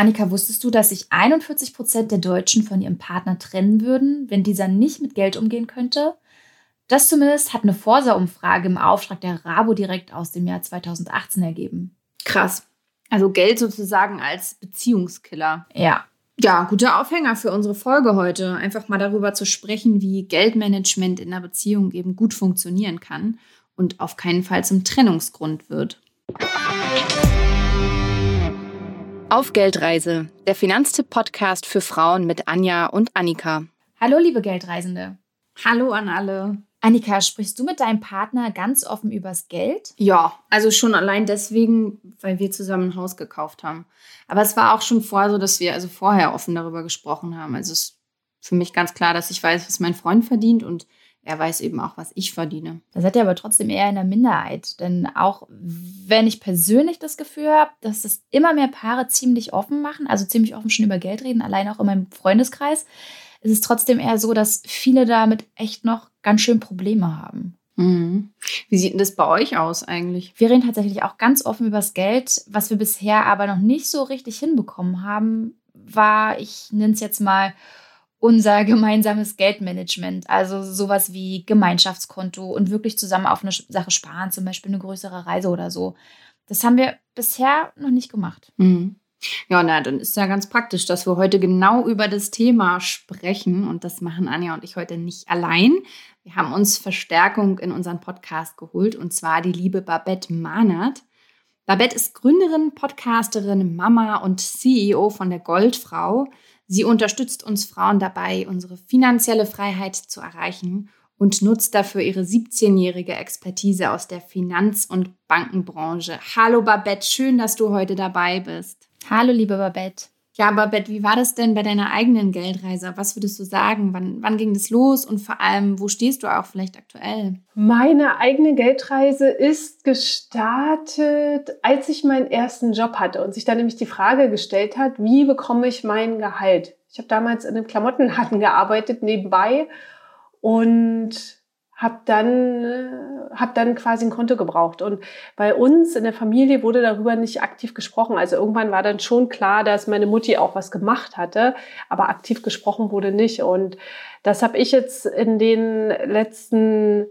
Annika, wusstest du, dass sich 41 Prozent der Deutschen von ihrem Partner trennen würden, wenn dieser nicht mit Geld umgehen könnte? Das zumindest hat eine Forsa-Umfrage im Auftrag der Rabo direkt aus dem Jahr 2018 ergeben. Krass. Also Geld sozusagen als Beziehungskiller. Ja. Ja, guter Aufhänger für unsere Folge heute. Einfach mal darüber zu sprechen, wie Geldmanagement in einer Beziehung eben gut funktionieren kann und auf keinen Fall zum Trennungsgrund wird. Auf Geldreise, der Finanztipp-Podcast für Frauen mit Anja und Annika. Hallo, liebe Geldreisende. Hallo an alle. Annika, sprichst du mit deinem Partner ganz offen übers Geld? Ja, also schon allein deswegen, weil wir zusammen ein Haus gekauft haben. Aber es war auch schon vorher so, dass wir also vorher offen darüber gesprochen haben. Also es ist für mich ganz klar, dass ich weiß, was mein Freund verdient und er weiß eben auch, was ich verdiene. Da seid ihr aber trotzdem eher in der Minderheit. Denn auch wenn ich persönlich das Gefühl habe, dass das immer mehr Paare ziemlich offen machen, also ziemlich offen schon über Geld reden, allein auch in meinem Freundeskreis, ist es trotzdem eher so, dass viele damit echt noch ganz schön Probleme haben. Mhm. Wie sieht denn das bei euch aus eigentlich? Wir reden tatsächlich auch ganz offen über das Geld. Was wir bisher aber noch nicht so richtig hinbekommen haben, war, ich nenne es jetzt mal, unser gemeinsames Geldmanagement. Also sowas wie Gemeinschaftskonto und wirklich zusammen auf eine Sache sparen, zum Beispiel eine größere Reise oder so. Das haben wir bisher noch nicht gemacht. Mhm. Ja, na, dann ist ja ganz praktisch, dass wir heute genau über das Thema sprechen. Und das machen Anja und ich heute nicht allein. Wir haben uns Verstärkung in unseren Podcast geholt, und zwar die liebe Babette Mahnert. Babette ist Gründerin, Podcasterin, Mama und CEO von der Goldfrau. Sie unterstützt uns Frauen dabei, unsere finanzielle Freiheit zu erreichen und nutzt dafür ihre 17-jährige Expertise aus der Finanz- und Bankenbranche. Hallo Babette, schön, dass du heute dabei bist. Hallo liebe Babette. Ja, Babette, wie war das denn bei deiner eigenen Geldreise? Was würdest du sagen? Wann, wann ging das los und vor allem, wo stehst du auch vielleicht aktuell? Meine eigene Geldreise ist gestartet, als ich meinen ersten Job hatte und sich dann nämlich die Frage gestellt hat, wie bekomme ich mein Gehalt? Ich habe damals in einem Klamottenladen gearbeitet nebenbei und habe dann, äh, hab dann quasi ein Konto gebraucht. Und bei uns in der Familie wurde darüber nicht aktiv gesprochen. Also irgendwann war dann schon klar, dass meine Mutti auch was gemacht hatte, aber aktiv gesprochen wurde nicht. Und das habe ich jetzt in den letzten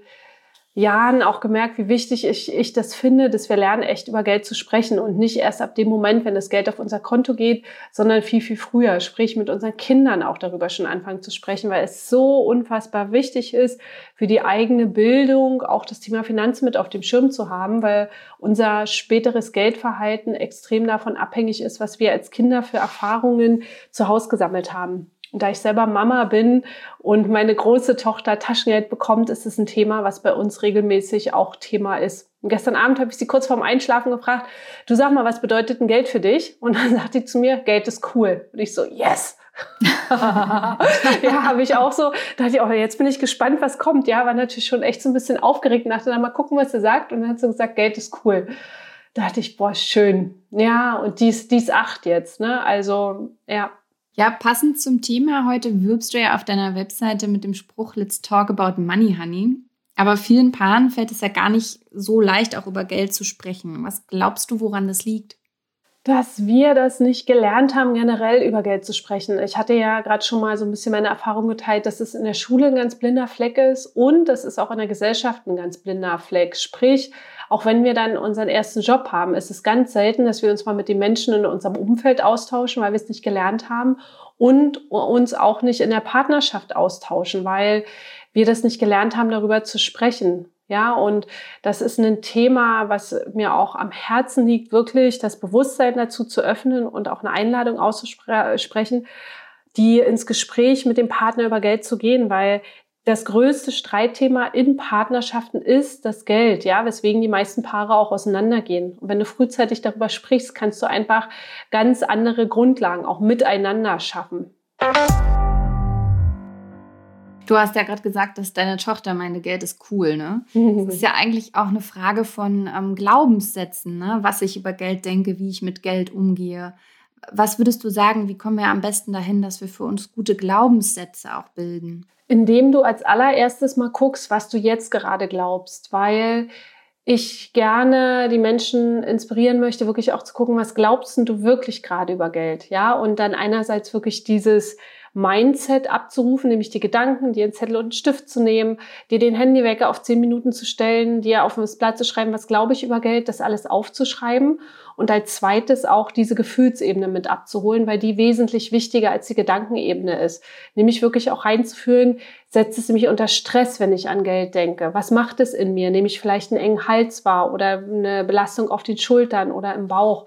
Jahren auch gemerkt, wie wichtig ich, ich das finde, dass wir lernen, echt über Geld zu sprechen und nicht erst ab dem Moment, wenn das Geld auf unser Konto geht, sondern viel, viel früher. Sprich, mit unseren Kindern auch darüber schon anfangen zu sprechen, weil es so unfassbar wichtig ist, für die eigene Bildung auch das Thema Finanzen mit auf dem Schirm zu haben, weil unser späteres Geldverhalten extrem davon abhängig ist, was wir als Kinder für Erfahrungen zu Hause gesammelt haben. Da ich selber Mama bin und meine große Tochter Taschengeld bekommt, ist es ein Thema, was bei uns regelmäßig auch Thema ist. Und gestern Abend habe ich sie kurz vorm Einschlafen gefragt, du sag mal, was bedeutet ein Geld für dich? Und dann sagt sie zu mir, Geld ist cool. Und ich so, yes. ja, habe ich auch so, da dachte ich, oh, jetzt bin ich gespannt, was kommt. Ja, war natürlich schon echt so ein bisschen aufgeregt und dachte dann mal gucken, was sie sagt. Und dann hat sie gesagt, Geld ist cool. Da dachte ich, boah, schön. Ja, und dies, dies acht jetzt, ne? Also, ja, ja, passend zum Thema heute wirbst du ja auf deiner Webseite mit dem Spruch Let's talk about money, honey. Aber vielen Paaren fällt es ja gar nicht so leicht, auch über Geld zu sprechen. Was glaubst du, woran das liegt? Dass wir das nicht gelernt haben, generell über Geld zu sprechen. Ich hatte ja gerade schon mal so ein bisschen meine Erfahrung geteilt, dass es in der Schule ein ganz blinder Fleck ist und das ist auch in der Gesellschaft ein ganz blinder Fleck. Sprich, auch wenn wir dann unseren ersten Job haben, ist es ganz selten, dass wir uns mal mit den Menschen in unserem Umfeld austauschen, weil wir es nicht gelernt haben und uns auch nicht in der Partnerschaft austauschen, weil wir das nicht gelernt haben, darüber zu sprechen. Ja, und das ist ein Thema, was mir auch am Herzen liegt, wirklich das Bewusstsein dazu zu öffnen und auch eine Einladung auszusprechen, die ins Gespräch mit dem Partner über Geld zu gehen, weil das größte Streitthema in Partnerschaften ist das Geld, ja, weswegen die meisten Paare auch auseinandergehen. Und wenn du frühzeitig darüber sprichst, kannst du einfach ganz andere Grundlagen auch miteinander schaffen. Du hast ja gerade gesagt, dass deine Tochter meine Geld ist cool, ne? Das ist ja eigentlich auch eine Frage von ähm, Glaubenssätzen, ne? Was ich über Geld denke, wie ich mit Geld umgehe. Was würdest du sagen, wie kommen wir am besten dahin, dass wir für uns gute Glaubenssätze auch bilden? Indem du als allererstes mal guckst, was du jetzt gerade glaubst, weil ich gerne die Menschen inspirieren möchte, wirklich auch zu gucken, was glaubst du wirklich gerade über Geld? Ja, und dann einerseits wirklich dieses Mindset abzurufen, nämlich die Gedanken, dir einen Zettel und einen Stift zu nehmen, dir den Handywecker auf zehn Minuten zu stellen, dir auf das Blatt zu schreiben, was glaube ich über Geld, das alles aufzuschreiben und als zweites auch diese Gefühlsebene mit abzuholen, weil die wesentlich wichtiger als die Gedankenebene ist. Nämlich wirklich auch reinzufühlen, setzt es mich unter Stress, wenn ich an Geld denke? Was macht es in mir? Nehme ich vielleicht einen engen Hals wahr oder eine Belastung auf den Schultern oder im Bauch?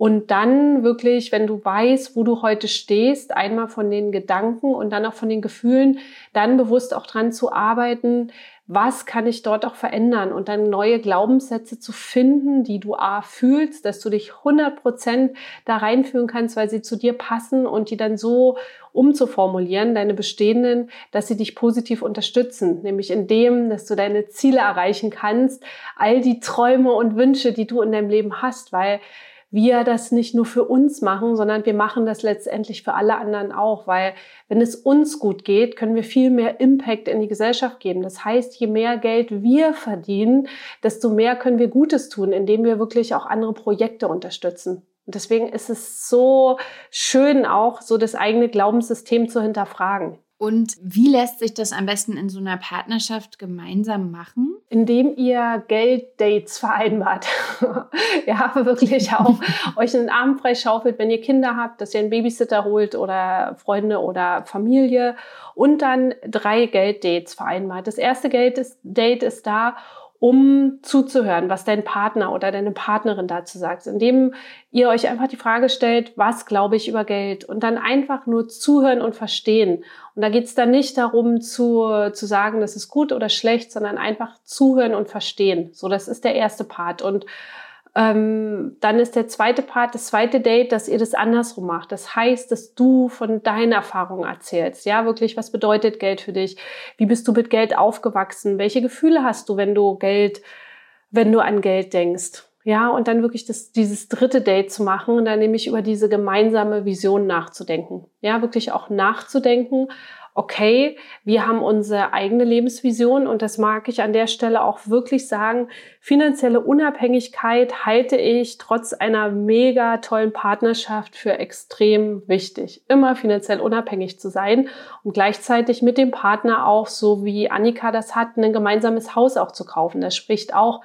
Und dann wirklich, wenn du weißt, wo du heute stehst, einmal von den Gedanken und dann auch von den Gefühlen, dann bewusst auch dran zu arbeiten, was kann ich dort auch verändern und dann neue Glaubenssätze zu finden, die du A fühlst, dass du dich 100 Prozent da reinführen kannst, weil sie zu dir passen und die dann so umzuformulieren, deine bestehenden, dass sie dich positiv unterstützen, nämlich in dem, dass du deine Ziele erreichen kannst, all die Träume und Wünsche, die du in deinem Leben hast, weil wir das nicht nur für uns machen, sondern wir machen das letztendlich für alle anderen auch, weil wenn es uns gut geht, können wir viel mehr Impact in die Gesellschaft geben. Das heißt, je mehr Geld wir verdienen, desto mehr können wir Gutes tun, indem wir wirklich auch andere Projekte unterstützen. Und deswegen ist es so schön auch, so das eigene Glaubenssystem zu hinterfragen. Und wie lässt sich das am besten in so einer Partnerschaft gemeinsam machen? Indem ihr Gelddates vereinbart. ja, wirklich auch euch einen Abend freischaufelt, wenn ihr Kinder habt, dass ihr einen Babysitter holt oder Freunde oder Familie und dann drei Gelddates vereinbart. Das erste Date ist da, um zuzuhören, was dein Partner oder deine Partnerin dazu sagt, indem ihr euch einfach die Frage stellt, was glaube ich über Geld und dann einfach nur zuhören und verstehen. Und da geht es dann nicht darum zu, zu sagen, das ist gut oder schlecht, sondern einfach zuhören und verstehen. So, das ist der erste Part. Und ähm, dann ist der zweite Part, das zweite Date, dass ihr das andersrum macht. Das heißt, dass du von deinen Erfahrungen erzählst. Ja, wirklich, was bedeutet Geld für dich? Wie bist du mit Geld aufgewachsen? Welche Gefühle hast du, wenn du Geld, wenn du an Geld denkst? Ja, und dann wirklich das, dieses dritte Date zu machen und dann nämlich über diese gemeinsame Vision nachzudenken. Ja, wirklich auch nachzudenken, okay, wir haben unsere eigene Lebensvision und das mag ich an der Stelle auch wirklich sagen. Finanzielle Unabhängigkeit halte ich trotz einer mega tollen Partnerschaft für extrem wichtig. Immer finanziell unabhängig zu sein und gleichzeitig mit dem Partner auch, so wie Annika das hat, ein gemeinsames Haus auch zu kaufen. Das spricht auch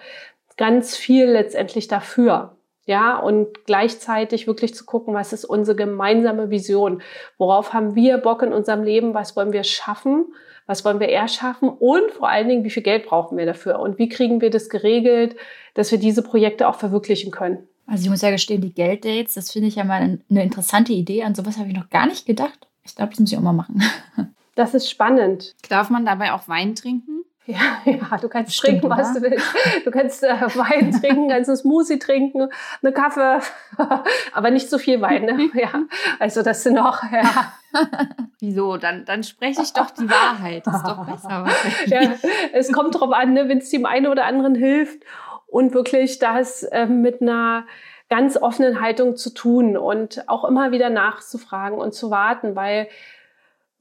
ganz viel letztendlich dafür. Ja, und gleichzeitig wirklich zu gucken, was ist unsere gemeinsame Vision? Worauf haben wir Bock in unserem Leben? Was wollen wir schaffen? Was wollen wir erschaffen? Und vor allen Dingen, wie viel Geld brauchen wir dafür? Und wie kriegen wir das geregelt, dass wir diese Projekte auch verwirklichen können? Also ich muss ja gestehen, die Gelddates, das finde ich ja mal eine interessante Idee. An sowas habe ich noch gar nicht gedacht. Ich glaube, das muss ich auch mal machen. Das ist spannend. Darf man dabei auch Wein trinken? Ja, ja, du kannst Stimmt, trinken, oder? was du willst. Du kannst äh, Wein trinken, kannst einen Smoothie trinken, eine Kaffee, aber nicht so viel Wein. Ne? Ja, also das sind noch, ja. Wieso? Dann, dann spreche ich doch die Wahrheit. Das ist doch besser. ja, es kommt drauf an, ne, wenn es dem einen oder anderen hilft und wirklich das äh, mit einer ganz offenen Haltung zu tun und auch immer wieder nachzufragen und zu warten, weil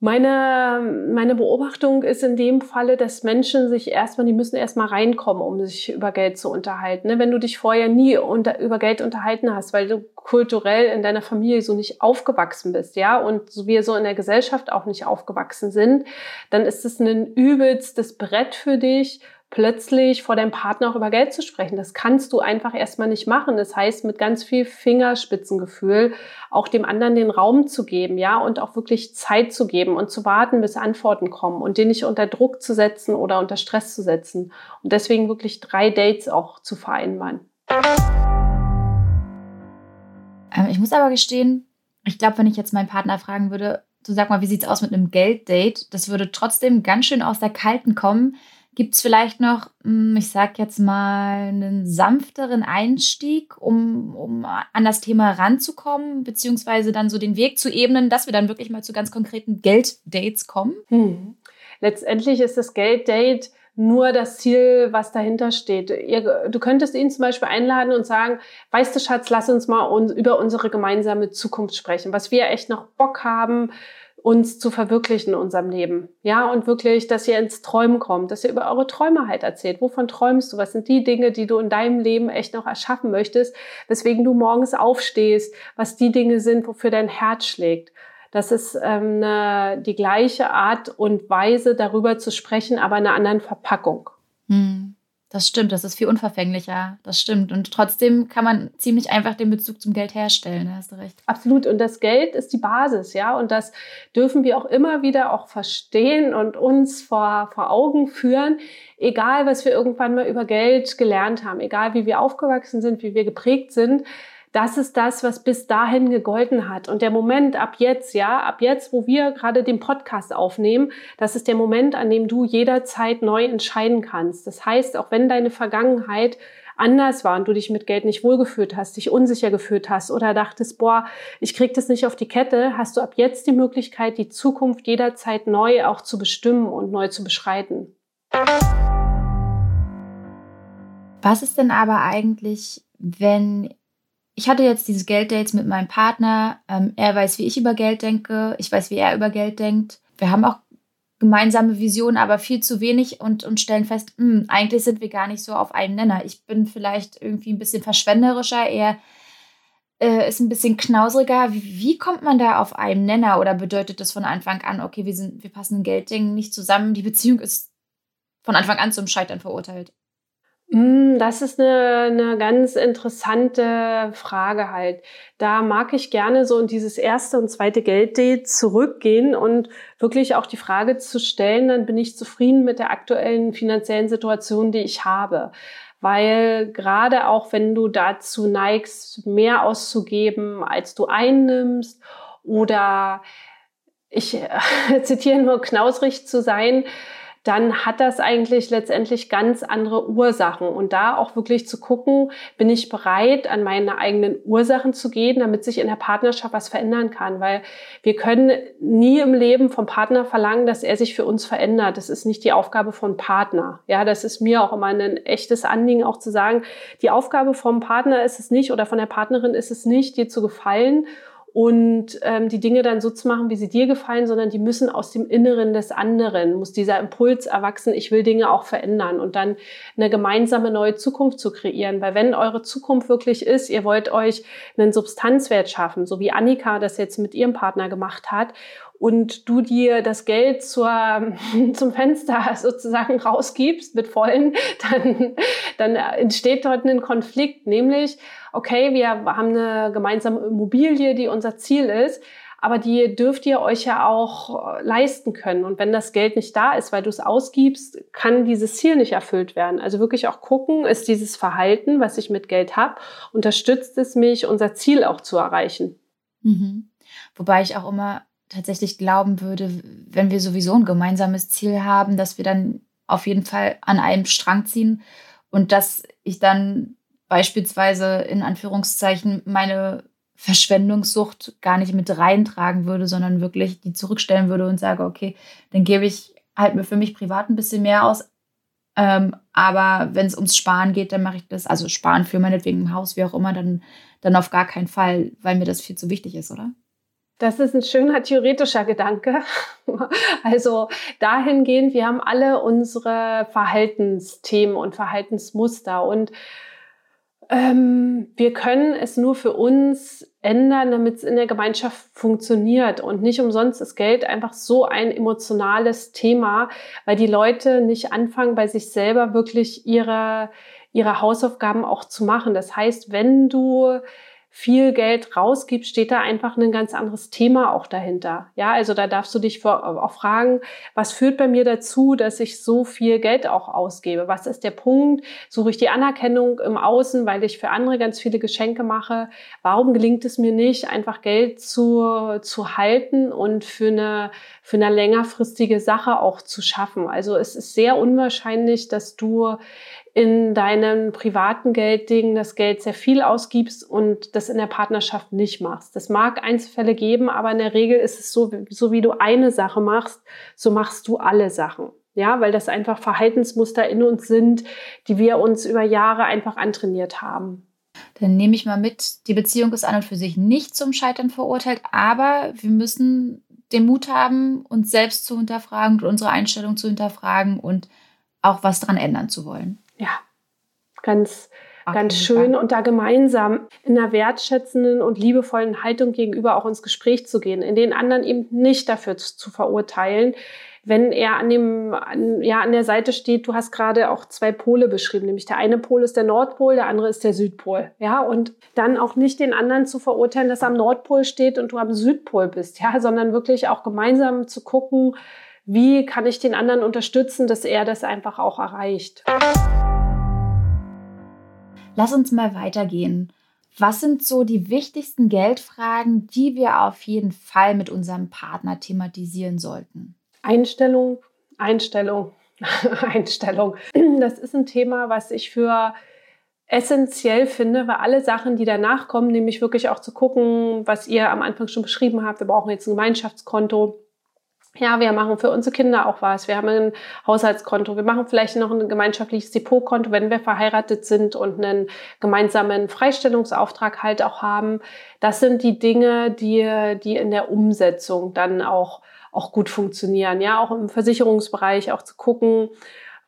meine, meine Beobachtung ist in dem Falle, dass Menschen sich erstmal, die müssen erstmal reinkommen, um sich über Geld zu unterhalten. Ne? Wenn du dich vorher nie unter, über Geld unterhalten hast, weil du kulturell in deiner Familie so nicht aufgewachsen bist, ja, und wir so in der Gesellschaft auch nicht aufgewachsen sind, dann ist es ein übelstes Brett für dich, plötzlich vor deinem Partner auch über Geld zu sprechen. Das kannst du einfach erstmal nicht machen. Das heißt, mit ganz viel Fingerspitzengefühl auch dem anderen den Raum zu geben, ja, und auch wirklich Zeit zu geben und zu warten, bis Antworten kommen und den nicht unter Druck zu setzen oder unter Stress zu setzen. Und deswegen wirklich drei Dates auch zu vereinbaren. Ähm, ich muss aber gestehen, ich glaube, wenn ich jetzt meinen Partner fragen würde, du sag mal, wie sieht's aus mit einem Gelddate? Das würde trotzdem ganz schön aus der Kalten kommen, Gibt es vielleicht noch, hm, ich sag jetzt mal, einen sanfteren Einstieg, um, um an das Thema ranzukommen, beziehungsweise dann so den Weg zu ebnen, dass wir dann wirklich mal zu ganz konkreten Gelddates kommen? Hm. Letztendlich ist das Gelddate nur das Ziel, was dahinter steht. Ihr, du könntest ihn zum Beispiel einladen und sagen, weißt du, Schatz, lass uns mal un über unsere gemeinsame Zukunft sprechen, was wir echt noch Bock haben, uns zu verwirklichen in unserem Leben. Ja, und wirklich, dass ihr ins Träumen kommt, dass ihr über eure Träume halt erzählt. Wovon träumst du? Was sind die Dinge, die du in deinem Leben echt noch erschaffen möchtest? Weswegen du morgens aufstehst? Was die Dinge sind, wofür dein Herz schlägt? Das ist ähm, eine, die gleiche Art und Weise, darüber zu sprechen, aber in einer anderen Verpackung. Hm. Das stimmt, das ist viel unverfänglicher. Das stimmt. Und trotzdem kann man ziemlich einfach den Bezug zum Geld herstellen. Da hast du recht. Absolut. Und das Geld ist die Basis, ja. Und das dürfen wir auch immer wieder auch verstehen und uns vor, vor Augen führen. Egal, was wir irgendwann mal über Geld gelernt haben, egal wie wir aufgewachsen sind, wie wir geprägt sind, das ist das, was bis dahin gegolten hat. Und der Moment ab jetzt, ja, ab jetzt, wo wir gerade den Podcast aufnehmen, das ist der Moment, an dem du jederzeit neu entscheiden kannst. Das heißt, auch wenn deine Vergangenheit anders war und du dich mit Geld nicht wohlgefühlt hast, dich unsicher gefühlt hast oder dachtest, boah, ich krieg das nicht auf die Kette, hast du ab jetzt die Möglichkeit, die Zukunft jederzeit neu auch zu bestimmen und neu zu beschreiten. Was ist denn aber eigentlich, wenn ich hatte jetzt diese Gelddates mit meinem Partner. Ähm, er weiß, wie ich über Geld denke. Ich weiß, wie er über Geld denkt. Wir haben auch gemeinsame Visionen, aber viel zu wenig und, und stellen fest, mh, hm, eigentlich sind wir gar nicht so auf einem Nenner. Ich bin vielleicht irgendwie ein bisschen verschwenderischer, er äh, ist ein bisschen knausriger. Wie, wie, kommt man da auf einen Nenner oder bedeutet das von Anfang an, okay, wir, sind, wir passen in Gelddingen nicht zusammen, die Beziehung ist von Anfang an zum Scheitern verurteilt? Hm, das ist eine, eine ganz interessante Frage halt. Da mag ich gerne so in dieses erste und zweite Gelddate zurückgehen und wirklich auch die Frage zu stellen, dann bin ich zufrieden mit der aktuellen finanziellen Situation, die ich habe. Weil gerade auch wenn du dazu neigst, mehr auszugeben, als du einnimmst oder ich zitiere nur knausrig zu sein, dann hat das eigentlich letztendlich ganz andere Ursachen. Und da auch wirklich zu gucken, bin ich bereit, an meine eigenen Ursachen zu gehen, damit sich in der Partnerschaft was verändern kann. Weil wir können nie im Leben vom Partner verlangen, dass er sich für uns verändert. Das ist nicht die Aufgabe von Partner. Ja, das ist mir auch immer ein echtes Anliegen, auch zu sagen, die Aufgabe vom Partner ist es nicht oder von der Partnerin ist es nicht, dir zu gefallen und ähm, die Dinge dann so zu machen, wie sie dir gefallen, sondern die müssen aus dem Inneren des anderen, muss dieser Impuls erwachsen, ich will Dinge auch verändern und dann eine gemeinsame neue Zukunft zu kreieren. Weil wenn eure Zukunft wirklich ist, ihr wollt euch einen Substanzwert schaffen, so wie Annika das jetzt mit ihrem Partner gemacht hat und du dir das Geld zur, zum Fenster sozusagen rausgibst mit vollen, dann, dann entsteht dort ein Konflikt, nämlich, okay, wir haben eine gemeinsame Immobilie, die unser Ziel ist, aber die dürft ihr euch ja auch leisten können. Und wenn das Geld nicht da ist, weil du es ausgibst, kann dieses Ziel nicht erfüllt werden. Also wirklich auch gucken, ist dieses Verhalten, was ich mit Geld habe, unterstützt es mich, unser Ziel auch zu erreichen. Mhm. Wobei ich auch immer tatsächlich glauben würde, wenn wir sowieso ein gemeinsames Ziel haben, dass wir dann auf jeden Fall an einem Strang ziehen und dass ich dann beispielsweise in Anführungszeichen meine Verschwendungssucht gar nicht mit reintragen würde, sondern wirklich die zurückstellen würde und sage, okay, dann gebe ich halt mir für mich privat ein bisschen mehr aus. Ähm, aber wenn es ums Sparen geht, dann mache ich das, also Sparen für meinetwegen im Haus, wie auch immer, dann, dann auf gar keinen Fall, weil mir das viel zu wichtig ist, oder? Das ist ein schöner theoretischer Gedanke. Also dahingehend, wir haben alle unsere Verhaltensthemen und Verhaltensmuster und ähm, wir können es nur für uns ändern, damit es in der Gemeinschaft funktioniert. Und nicht umsonst ist Geld einfach so ein emotionales Thema, weil die Leute nicht anfangen, bei sich selber wirklich ihre, ihre Hausaufgaben auch zu machen. Das heißt, wenn du viel Geld rausgibst, steht da einfach ein ganz anderes Thema auch dahinter. Ja, also da darfst du dich auch fragen, was führt bei mir dazu, dass ich so viel Geld auch ausgebe? Was ist der Punkt? Suche ich die Anerkennung im Außen, weil ich für andere ganz viele Geschenke mache? Warum gelingt es mir nicht, einfach Geld zu, zu halten und für eine, für eine längerfristige Sache auch zu schaffen? Also es ist sehr unwahrscheinlich, dass du in deinem privaten Geldding das Geld sehr viel ausgibst und das in der Partnerschaft nicht machst. Das mag Einzelfälle geben, aber in der Regel ist es so, so wie du eine Sache machst, so machst du alle Sachen. Ja, weil das einfach Verhaltensmuster in uns sind, die wir uns über Jahre einfach antrainiert haben. Dann nehme ich mal mit, die Beziehung ist an und für sich nicht zum Scheitern verurteilt, aber wir müssen den Mut haben, uns selbst zu hinterfragen und unsere Einstellung zu hinterfragen und auch was dran ändern zu wollen. Ja, ganz, Auf ganz schön. Fall. Und da gemeinsam in einer wertschätzenden und liebevollen Haltung gegenüber auch ins Gespräch zu gehen, in den anderen eben nicht dafür zu, zu verurteilen, wenn er an dem, an, ja, an der Seite steht, du hast gerade auch zwei Pole beschrieben, nämlich der eine Pol ist der Nordpol, der andere ist der Südpol, ja, und dann auch nicht den anderen zu verurteilen, dass er am Nordpol steht und du am Südpol bist, ja, sondern wirklich auch gemeinsam zu gucken, wie kann ich den anderen unterstützen, dass er das einfach auch erreicht. Lass uns mal weitergehen. Was sind so die wichtigsten Geldfragen, die wir auf jeden Fall mit unserem Partner thematisieren sollten? Einstellung, Einstellung, Einstellung. Das ist ein Thema, was ich für essentiell finde, weil alle Sachen, die danach kommen, nämlich wirklich auch zu gucken, was ihr am Anfang schon beschrieben habt, wir brauchen jetzt ein Gemeinschaftskonto. Ja, wir machen für unsere Kinder auch was. Wir haben ein Haushaltskonto. Wir machen vielleicht noch ein gemeinschaftliches Depotkonto, wenn wir verheiratet sind und einen gemeinsamen Freistellungsauftrag halt auch haben. Das sind die Dinge, die, die in der Umsetzung dann auch auch gut funktionieren. Ja, auch im Versicherungsbereich auch zu gucken,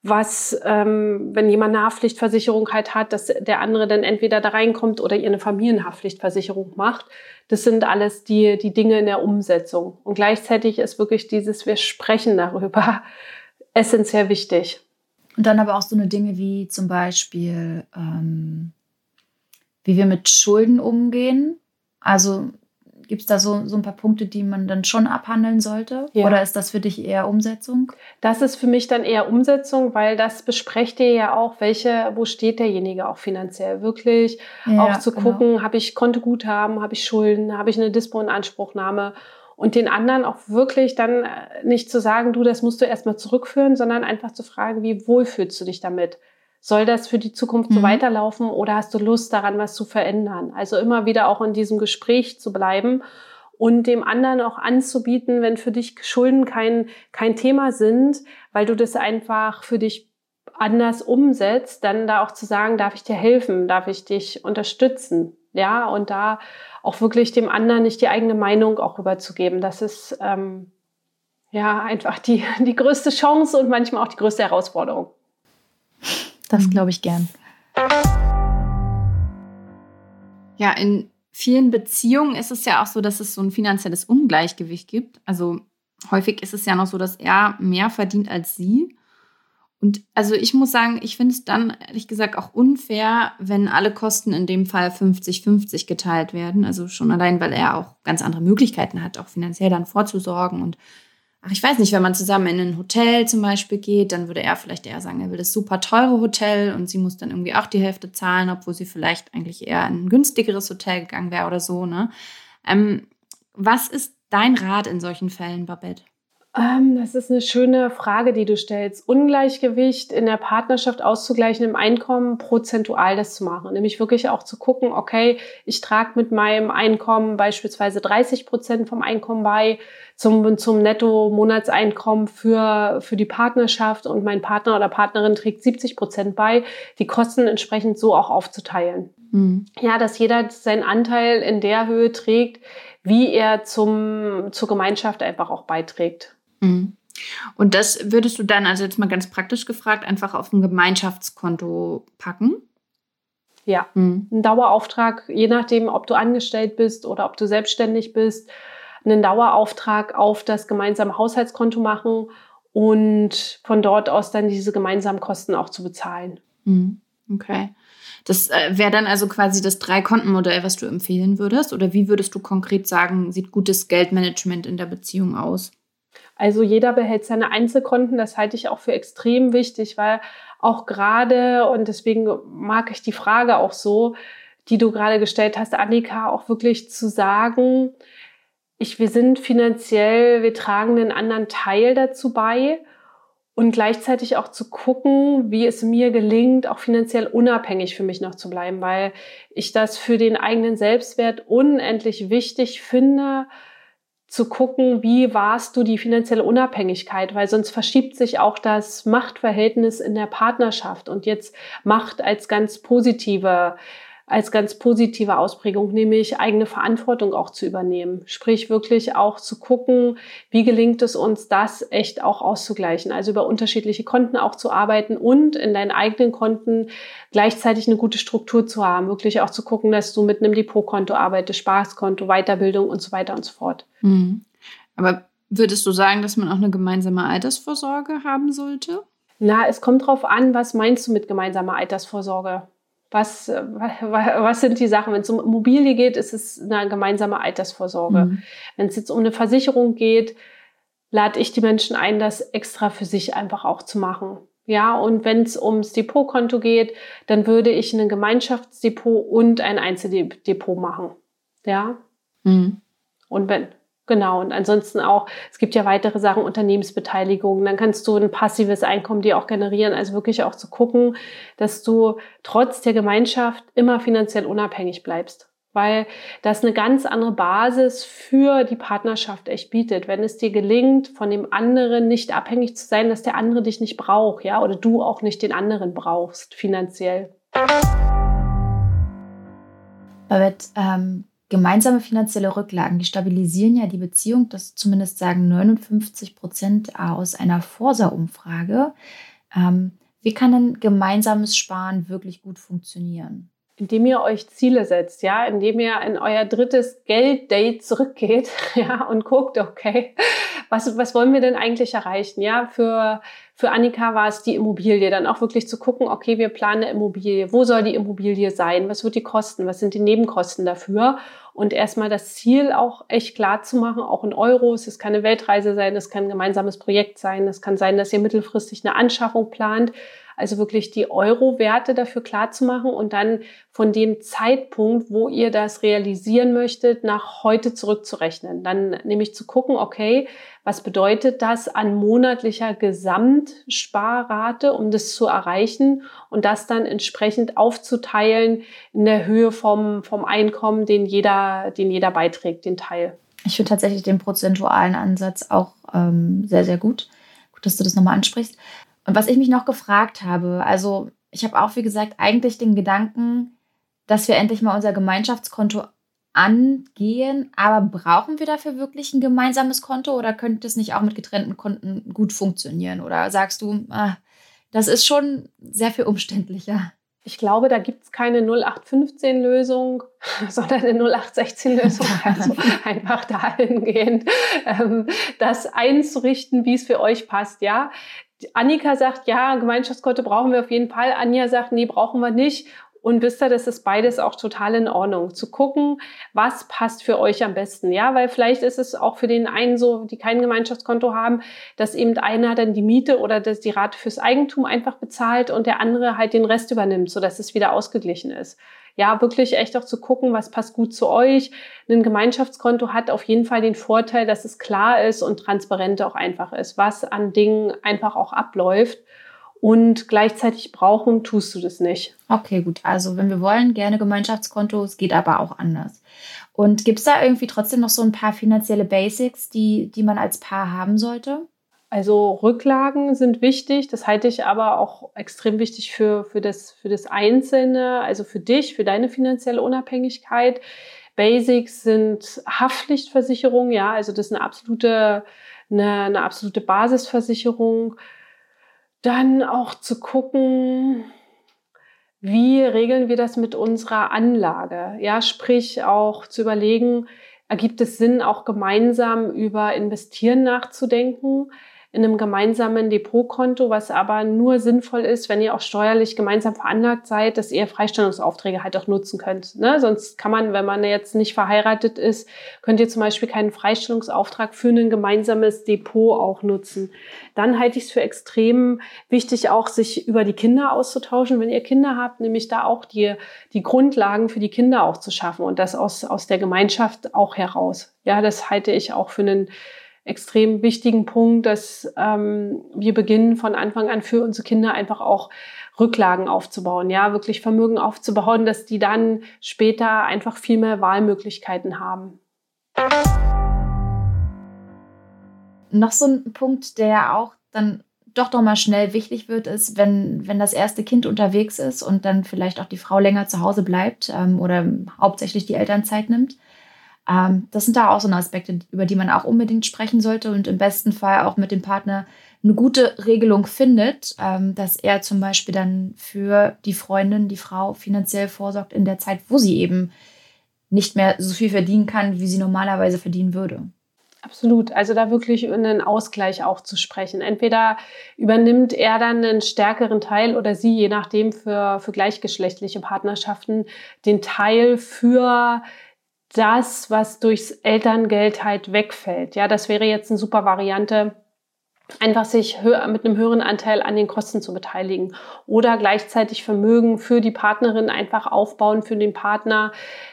was, ähm, wenn jemand eine Haftpflichtversicherung halt hat, dass der andere dann entweder da reinkommt oder ihr eine Familienhaftpflichtversicherung macht. Das sind alles die, die Dinge in der Umsetzung. Und gleichzeitig ist wirklich dieses, wir sprechen darüber, essentiell wichtig. Und dann aber auch so eine Dinge wie zum Beispiel, ähm, wie wir mit Schulden umgehen. Also Gibt es da so, so ein paar Punkte, die man dann schon abhandeln sollte? Ja. Oder ist das für dich eher Umsetzung? Das ist für mich dann eher Umsetzung, weil das besprecht ihr ja auch, welche, wo steht derjenige auch finanziell wirklich. Ja, auch zu genau. gucken, habe ich Kontoguthaben, habe ich Schulden, habe ich eine Dispo-Inanspruchnahme und den anderen auch wirklich dann äh, nicht zu sagen, du, das musst du erstmal zurückführen, sondern einfach zu fragen, wie wohl fühlst du dich damit? Soll das für die Zukunft so mhm. weiterlaufen oder hast du Lust daran, was zu verändern? Also immer wieder auch in diesem Gespräch zu bleiben und dem anderen auch anzubieten, wenn für dich Schulden kein, kein Thema sind, weil du das einfach für dich anders umsetzt, dann da auch zu sagen, darf ich dir helfen, darf ich dich unterstützen, ja, und da auch wirklich dem anderen nicht die eigene Meinung auch rüberzugeben. Das ist ähm, ja einfach die, die größte Chance und manchmal auch die größte Herausforderung. Das mhm. glaube ich gern. Ja, in vielen Beziehungen ist es ja auch so, dass es so ein finanzielles Ungleichgewicht gibt. Also häufig ist es ja noch so, dass er mehr verdient als sie. Und also ich muss sagen, ich finde es dann ehrlich gesagt auch unfair, wenn alle Kosten in dem Fall 50-50 geteilt werden. Also schon allein, weil er auch ganz andere Möglichkeiten hat, auch finanziell dann vorzusorgen und ach, ich weiß nicht, wenn man zusammen in ein Hotel zum Beispiel geht, dann würde er vielleicht eher sagen, er will das super teure Hotel und sie muss dann irgendwie auch die Hälfte zahlen, obwohl sie vielleicht eigentlich eher in ein günstigeres Hotel gegangen wäre oder so. Ne? Ähm, was ist dein Rat in solchen Fällen, Babette? Ähm, das ist eine schöne Frage, die du stellst. Ungleichgewicht in der Partnerschaft auszugleichen im Einkommen, prozentual das zu machen. Nämlich wirklich auch zu gucken, okay, ich trage mit meinem Einkommen beispielsweise 30 Prozent vom Einkommen bei zum, zum Netto-Monatseinkommen für, für die Partnerschaft und mein Partner oder Partnerin trägt 70 Prozent bei, die Kosten entsprechend so auch aufzuteilen. Mhm. Ja, dass jeder seinen Anteil in der Höhe trägt, wie er zum, zur Gemeinschaft einfach auch beiträgt. Mhm. Und das würdest du dann, also jetzt mal ganz praktisch gefragt, einfach auf ein Gemeinschaftskonto packen? Ja, mhm. ein Dauerauftrag, je nachdem, ob du angestellt bist oder ob du selbstständig bist, einen Dauerauftrag auf das gemeinsame Haushaltskonto machen und von dort aus dann diese gemeinsamen Kosten auch zu bezahlen. Mhm. Okay. Das äh, wäre dann also quasi das Drei-Konten-Modell, was du empfehlen würdest? Oder wie würdest du konkret sagen, sieht gutes Geldmanagement in der Beziehung aus? Also jeder behält seine Einzelkonten, das halte ich auch für extrem wichtig, weil auch gerade, und deswegen mag ich die Frage auch so, die du gerade gestellt hast, Annika, auch wirklich zu sagen, ich, wir sind finanziell, wir tragen einen anderen Teil dazu bei und gleichzeitig auch zu gucken, wie es mir gelingt, auch finanziell unabhängig für mich noch zu bleiben, weil ich das für den eigenen Selbstwert unendlich wichtig finde, zu gucken, wie warst du die finanzielle Unabhängigkeit, weil sonst verschiebt sich auch das Machtverhältnis in der Partnerschaft und jetzt Macht als ganz positive als ganz positive Ausprägung, nämlich eigene Verantwortung auch zu übernehmen. Sprich wirklich auch zu gucken, wie gelingt es uns, das echt auch auszugleichen. Also über unterschiedliche Konten auch zu arbeiten und in deinen eigenen Konten gleichzeitig eine gute Struktur zu haben. Wirklich auch zu gucken, dass du mit einem Depotkonto arbeitest, Spaßkonto, Weiterbildung und so weiter und so fort. Mhm. Aber würdest du sagen, dass man auch eine gemeinsame Altersvorsorge haben sollte? Na, es kommt drauf an, was meinst du mit gemeinsamer Altersvorsorge? Was, was sind die Sachen? Wenn es um Immobilie geht, ist es eine gemeinsame Altersvorsorge. Mhm. Wenn es jetzt um eine Versicherung geht, lade ich die Menschen ein, das extra für sich einfach auch zu machen. Ja, und wenn es ums Depotkonto geht, dann würde ich ein Gemeinschaftsdepot und ein Einzeldepot machen. Ja. Mhm. Und wenn, Genau, und ansonsten auch, es gibt ja weitere Sachen, Unternehmensbeteiligung, dann kannst du ein passives Einkommen dir auch generieren, also wirklich auch zu gucken, dass du trotz der Gemeinschaft immer finanziell unabhängig bleibst, weil das eine ganz andere Basis für die Partnerschaft echt bietet. Wenn es dir gelingt, von dem anderen nicht abhängig zu sein, dass der andere dich nicht braucht, ja, oder du auch nicht den anderen brauchst, finanziell. Babette, ähm Gemeinsame finanzielle Rücklagen, die stabilisieren ja die Beziehung, das zumindest sagen 59 Prozent aus einer Forsa-Umfrage. Ähm, wie kann denn gemeinsames Sparen wirklich gut funktionieren? Indem ihr euch Ziele setzt, ja, indem ihr in euer drittes Gelddate zurückgeht, ja, und guckt, okay, was, was wollen wir denn eigentlich erreichen, ja, für für Annika war es die Immobilie, dann auch wirklich zu gucken, okay, wir planen eine Immobilie. Wo soll die Immobilie sein? Was wird die kosten? Was sind die Nebenkosten dafür? Und erstmal das Ziel auch echt klar zu machen, auch in Euros. Es kann eine Weltreise sein, es kann ein gemeinsames Projekt sein. Es kann sein, dass ihr mittelfristig eine Anschaffung plant. Also wirklich die Euro-Werte dafür klar zu machen und dann von dem Zeitpunkt, wo ihr das realisieren möchtet, nach heute zurückzurechnen. Dann nämlich zu gucken, okay, was bedeutet das an monatlicher Gesamtsparrate, um das zu erreichen und das dann entsprechend aufzuteilen in der Höhe vom, vom Einkommen, den jeder, den jeder beiträgt, den Teil. Ich finde tatsächlich den prozentualen Ansatz auch ähm, sehr, sehr gut. Gut, dass du das nochmal ansprichst. Und was ich mich noch gefragt habe, also ich habe auch, wie gesagt, eigentlich den Gedanken, dass wir endlich mal unser Gemeinschaftskonto angehen, aber brauchen wir dafür wirklich ein gemeinsames Konto oder könnte es nicht auch mit getrennten Konten gut funktionieren? Oder sagst du, ah, das ist schon sehr viel umständlicher? Ich glaube, da gibt es keine 0815-Lösung, sondern eine 0816-Lösung. Also einfach dahingehend, ähm, das einzurichten, wie es für euch passt. Ja, Annika sagt, ja, Gemeinschaftskonto brauchen wir auf jeden Fall. Anja sagt, nee, brauchen wir nicht. Und wisst ihr, das ist beides auch total in Ordnung. Zu gucken, was passt für euch am besten. Ja, weil vielleicht ist es auch für den einen so, die kein Gemeinschaftskonto haben, dass eben einer dann die Miete oder das, die Rate fürs Eigentum einfach bezahlt und der andere halt den Rest übernimmt, sodass es wieder ausgeglichen ist ja, wirklich echt auch zu gucken, was passt gut zu euch. Ein Gemeinschaftskonto hat auf jeden Fall den Vorteil, dass es klar ist und transparent auch einfach ist, was an Dingen einfach auch abläuft. Und gleichzeitig brauchen tust du das nicht. Okay, gut. Also wenn wir wollen, gerne Gemeinschaftskonto, es geht aber auch anders. Und gibt es da irgendwie trotzdem noch so ein paar finanzielle Basics, die, die man als Paar haben sollte? Also Rücklagen sind wichtig, das halte ich aber auch extrem wichtig für, für, das, für das Einzelne, also für dich, für deine finanzielle Unabhängigkeit. Basics sind Haftpflichtversicherung, ja, also das ist eine absolute, eine, eine absolute Basisversicherung. Dann auch zu gucken, wie regeln wir das mit unserer Anlage? Ja, sprich auch zu überlegen, ergibt es Sinn, auch gemeinsam über Investieren nachzudenken? In einem gemeinsamen Depotkonto, was aber nur sinnvoll ist, wenn ihr auch steuerlich gemeinsam veranlagt seid, dass ihr Freistellungsaufträge halt auch nutzen könnt. Ne? Sonst kann man, wenn man jetzt nicht verheiratet ist, könnt ihr zum Beispiel keinen Freistellungsauftrag für ein gemeinsames Depot auch nutzen. Dann halte ich es für extrem wichtig, auch sich über die Kinder auszutauschen, wenn ihr Kinder habt, nämlich da auch die, die Grundlagen für die Kinder auch zu schaffen und das aus, aus der Gemeinschaft auch heraus. Ja, das halte ich auch für einen extrem wichtigen Punkt, dass ähm, wir beginnen von Anfang an für unsere Kinder einfach auch Rücklagen aufzubauen, ja, wirklich Vermögen aufzubauen, dass die dann später einfach viel mehr Wahlmöglichkeiten haben. Noch so ein Punkt, der auch dann doch doch mal schnell wichtig wird, ist, wenn, wenn das erste Kind unterwegs ist und dann vielleicht auch die Frau länger zu Hause bleibt ähm, oder hauptsächlich die Elternzeit nimmt. Ähm, das sind da auch so Aspekte, über die man auch unbedingt sprechen sollte und im besten Fall auch mit dem Partner eine gute Regelung findet, ähm, dass er zum Beispiel dann für die Freundin, die Frau finanziell vorsorgt in der Zeit, wo sie eben nicht mehr so viel verdienen kann, wie sie normalerweise verdienen würde. Absolut. Also da wirklich einen Ausgleich auch zu sprechen. Entweder übernimmt er dann einen stärkeren Teil oder sie, je nachdem für, für gleichgeschlechtliche Partnerschaften, den Teil für das, was durchs Elterngeld halt wegfällt. Ja, das wäre jetzt eine super Variante, einfach sich mit einem höheren Anteil an den Kosten zu beteiligen oder gleichzeitig Vermögen für die Partnerin einfach aufbauen, für den Partner,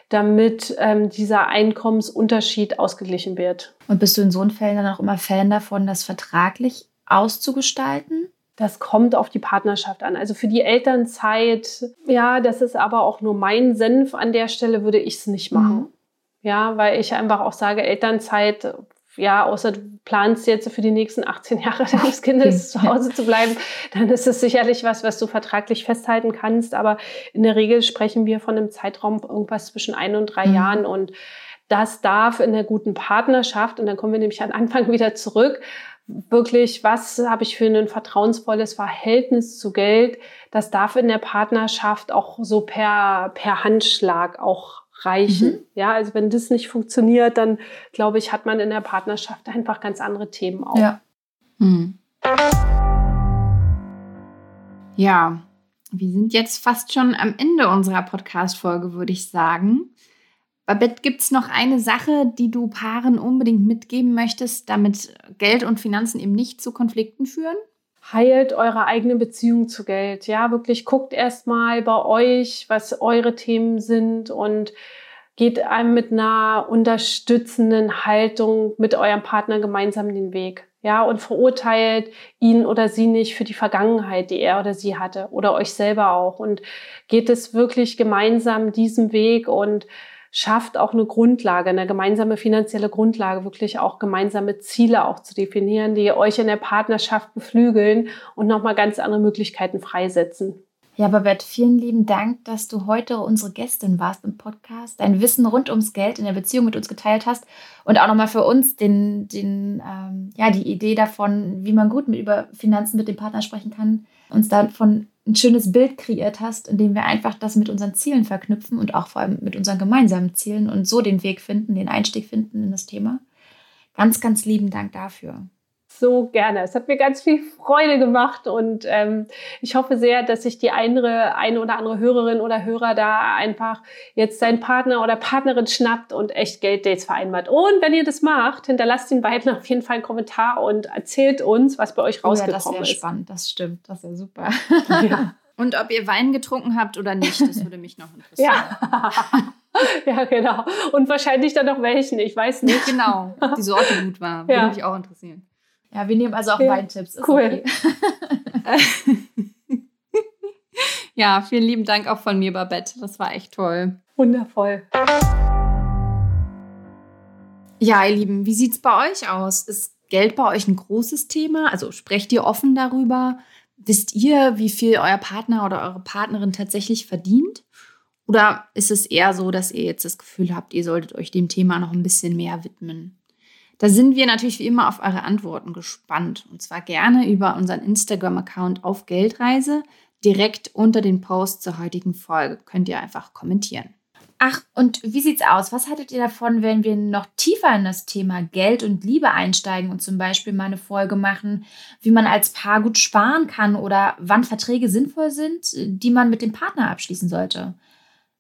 damit ähm, dieser Einkommensunterschied ausgeglichen wird. Und bist du in so einen Fällen dann auch immer Fan davon, das vertraglich auszugestalten? Das kommt auf die Partnerschaft an. Also für die Elternzeit, ja, das ist aber auch nur mein Senf an der Stelle, würde ich es nicht machen. Mhm. Ja, weil ich einfach auch sage, Elternzeit ja, außer du planst jetzt für die nächsten 18 Jahre deines Kindes zu Hause zu bleiben, dann ist es sicherlich was, was du vertraglich festhalten kannst. Aber in der Regel sprechen wir von einem Zeitraum irgendwas zwischen ein und drei mhm. Jahren und das darf in der guten Partnerschaft, und dann kommen wir nämlich an Anfang wieder zurück, wirklich, was habe ich für ein vertrauensvolles Verhältnis zu Geld, das darf in der Partnerschaft auch so per, per Handschlag auch reichen. Mhm. Ja, also wenn das nicht funktioniert, dann glaube ich, hat man in der Partnerschaft einfach ganz andere Themen auch. Ja. Mhm. Ja, wir sind jetzt fast schon am Ende unserer Podcast-Folge, würde ich sagen. Babette, gibt es noch eine Sache, die du Paaren unbedingt mitgeben möchtest, damit Geld und Finanzen eben nicht zu Konflikten führen? Heilt eure eigene Beziehung zu Geld. Ja, wirklich guckt erstmal bei euch, was eure Themen sind und geht einem mit einer unterstützenden Haltung mit eurem Partner gemeinsam den Weg. Ja, und verurteilt ihn oder sie nicht für die Vergangenheit, die er oder sie hatte oder euch selber auch und geht es wirklich gemeinsam diesen Weg und schafft auch eine Grundlage, eine gemeinsame finanzielle Grundlage, wirklich auch gemeinsame Ziele auch zu definieren, die euch in der Partnerschaft beflügeln und nochmal ganz andere Möglichkeiten freisetzen. Ja, Babette, vielen lieben Dank, dass du heute unsere Gästin warst im Podcast, dein Wissen rund ums Geld in der Beziehung mit uns geteilt hast und auch nochmal für uns den, den, ähm, ja, die Idee davon, wie man gut mit über Finanzen mit dem Partner sprechen kann, uns davon ein schönes Bild kreiert hast, indem wir einfach das mit unseren Zielen verknüpfen und auch vor allem mit unseren gemeinsamen Zielen und so den Weg finden, den Einstieg finden in das Thema. Ganz, ganz lieben Dank dafür so gerne. Es hat mir ganz viel Freude gemacht und ähm, ich hoffe sehr, dass sich die eine, eine oder andere Hörerin oder Hörer da einfach jetzt seinen Partner oder Partnerin schnappt und echt Gelddates vereinbart. Und wenn ihr das macht, hinterlasst den beiden auf jeden Fall einen Kommentar und erzählt uns, was bei euch rausgekommen oh ja, das ist. Wäre spannend, das stimmt, das wäre super. Ja. Und ob ihr Wein getrunken habt oder nicht, das würde mich noch interessieren. Ja. ja, genau. Und wahrscheinlich dann noch welchen, ich weiß nicht. Genau, die Sorte gut war, würde mich auch interessieren. Ja, wir nehmen also auch ja. Weintipps. Ist cool. Okay. ja, vielen lieben Dank auch von mir, Babette. Das war echt toll. Wundervoll. Ja, ihr Lieben, wie sieht es bei euch aus? Ist Geld bei euch ein großes Thema? Also sprecht ihr offen darüber? Wisst ihr, wie viel euer Partner oder eure Partnerin tatsächlich verdient? Oder ist es eher so, dass ihr jetzt das Gefühl habt, ihr solltet euch dem Thema noch ein bisschen mehr widmen? Da sind wir natürlich wie immer auf eure Antworten gespannt. Und zwar gerne über unseren Instagram-Account auf Geldreise. Direkt unter den Post zur heutigen Folge könnt ihr einfach kommentieren. Ach, und wie sieht's aus? Was haltet ihr davon, wenn wir noch tiefer in das Thema Geld und Liebe einsteigen und zum Beispiel mal eine Folge machen, wie man als Paar gut sparen kann oder wann Verträge sinnvoll sind, die man mit dem Partner abschließen sollte?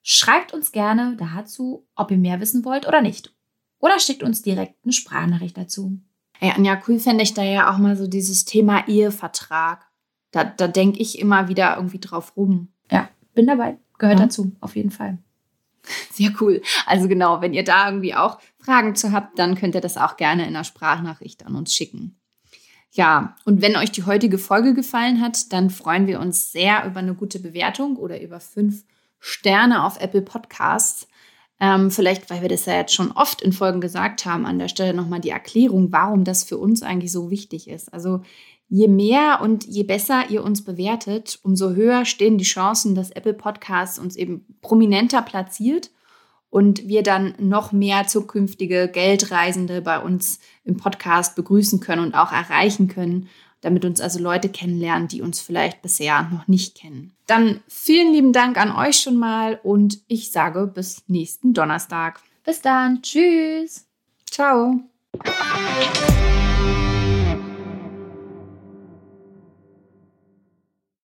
Schreibt uns gerne dazu, ob ihr mehr wissen wollt oder nicht. Oder schickt uns direkt eine Sprachnachricht dazu. Ja, Anja, cool fände ich da ja auch mal so dieses Thema Ehevertrag. Da, da denke ich immer wieder irgendwie drauf rum. Ja, bin dabei. Gehört ja. dazu, auf jeden Fall. Sehr cool. Also genau, wenn ihr da irgendwie auch Fragen zu habt, dann könnt ihr das auch gerne in einer Sprachnachricht an uns schicken. Ja, und wenn euch die heutige Folge gefallen hat, dann freuen wir uns sehr über eine gute Bewertung oder über fünf Sterne auf Apple Podcasts. Ähm, vielleicht, weil wir das ja jetzt schon oft in Folgen gesagt haben, an der Stelle nochmal die Erklärung, warum das für uns eigentlich so wichtig ist. Also Je mehr und je besser ihr uns bewertet, umso höher stehen die Chancen, dass Apple Podcasts uns eben prominenter platziert und wir dann noch mehr zukünftige Geldreisende bei uns im Podcast begrüßen können und auch erreichen können, damit uns also Leute kennenlernen, die uns vielleicht bisher noch nicht kennen. Dann vielen lieben Dank an euch schon mal und ich sage bis nächsten Donnerstag. Bis dann. Tschüss. Ciao.